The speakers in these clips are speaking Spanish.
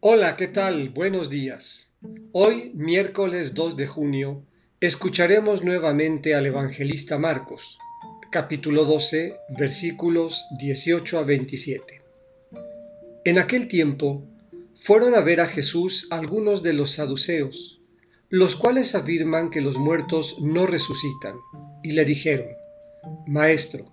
Hola, ¿qué tal? Buenos días. Hoy, miércoles 2 de junio, escucharemos nuevamente al evangelista Marcos, capítulo 12, versículos 18 a 27. En aquel tiempo, fueron a ver a Jesús algunos de los saduceos, los cuales afirman que los muertos no resucitan, y le dijeron, Maestro,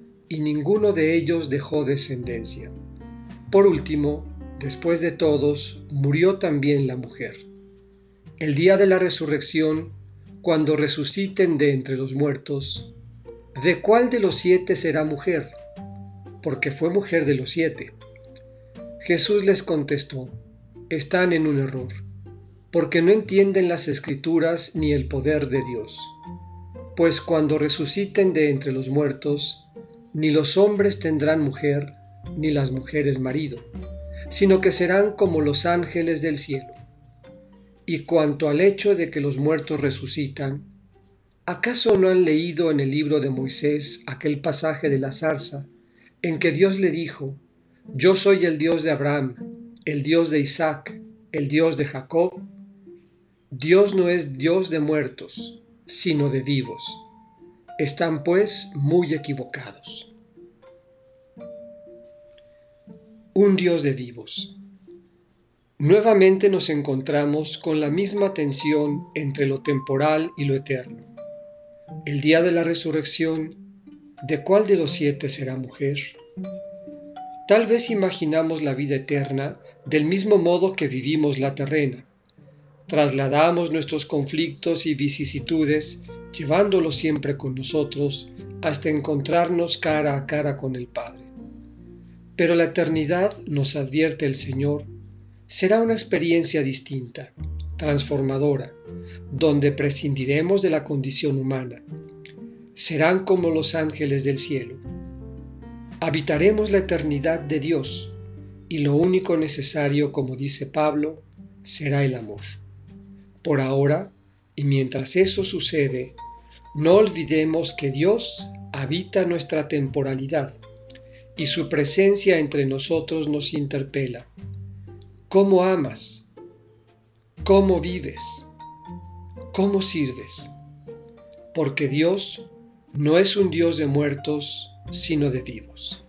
y ninguno de ellos dejó descendencia. Por último, después de todos, murió también la mujer. El día de la resurrección, cuando resuciten de entre los muertos, ¿de cuál de los siete será mujer? Porque fue mujer de los siete. Jesús les contestó, están en un error, porque no entienden las escrituras ni el poder de Dios. Pues cuando resuciten de entre los muertos, ni los hombres tendrán mujer, ni las mujeres marido, sino que serán como los ángeles del cielo. Y cuanto al hecho de que los muertos resucitan, ¿acaso no han leído en el libro de Moisés aquel pasaje de la zarza en que Dios le dijo, Yo soy el Dios de Abraham, el Dios de Isaac, el Dios de Jacob? Dios no es Dios de muertos, sino de vivos. Están pues muy equivocados. un Dios de vivos. Nuevamente nos encontramos con la misma tensión entre lo temporal y lo eterno. El día de la resurrección, ¿de cuál de los siete será mujer? Tal vez imaginamos la vida eterna del mismo modo que vivimos la terrena. Trasladamos nuestros conflictos y vicisitudes, llevándolos siempre con nosotros, hasta encontrarnos cara a cara con el Padre. Pero la eternidad, nos advierte el Señor, será una experiencia distinta, transformadora, donde prescindiremos de la condición humana. Serán como los ángeles del cielo. Habitaremos la eternidad de Dios y lo único necesario, como dice Pablo, será el amor. Por ahora, y mientras eso sucede, no olvidemos que Dios habita nuestra temporalidad y su presencia entre nosotros nos interpela. ¿Cómo amas? ¿Cómo vives? ¿Cómo sirves? Porque Dios no es un Dios de muertos, sino de vivos.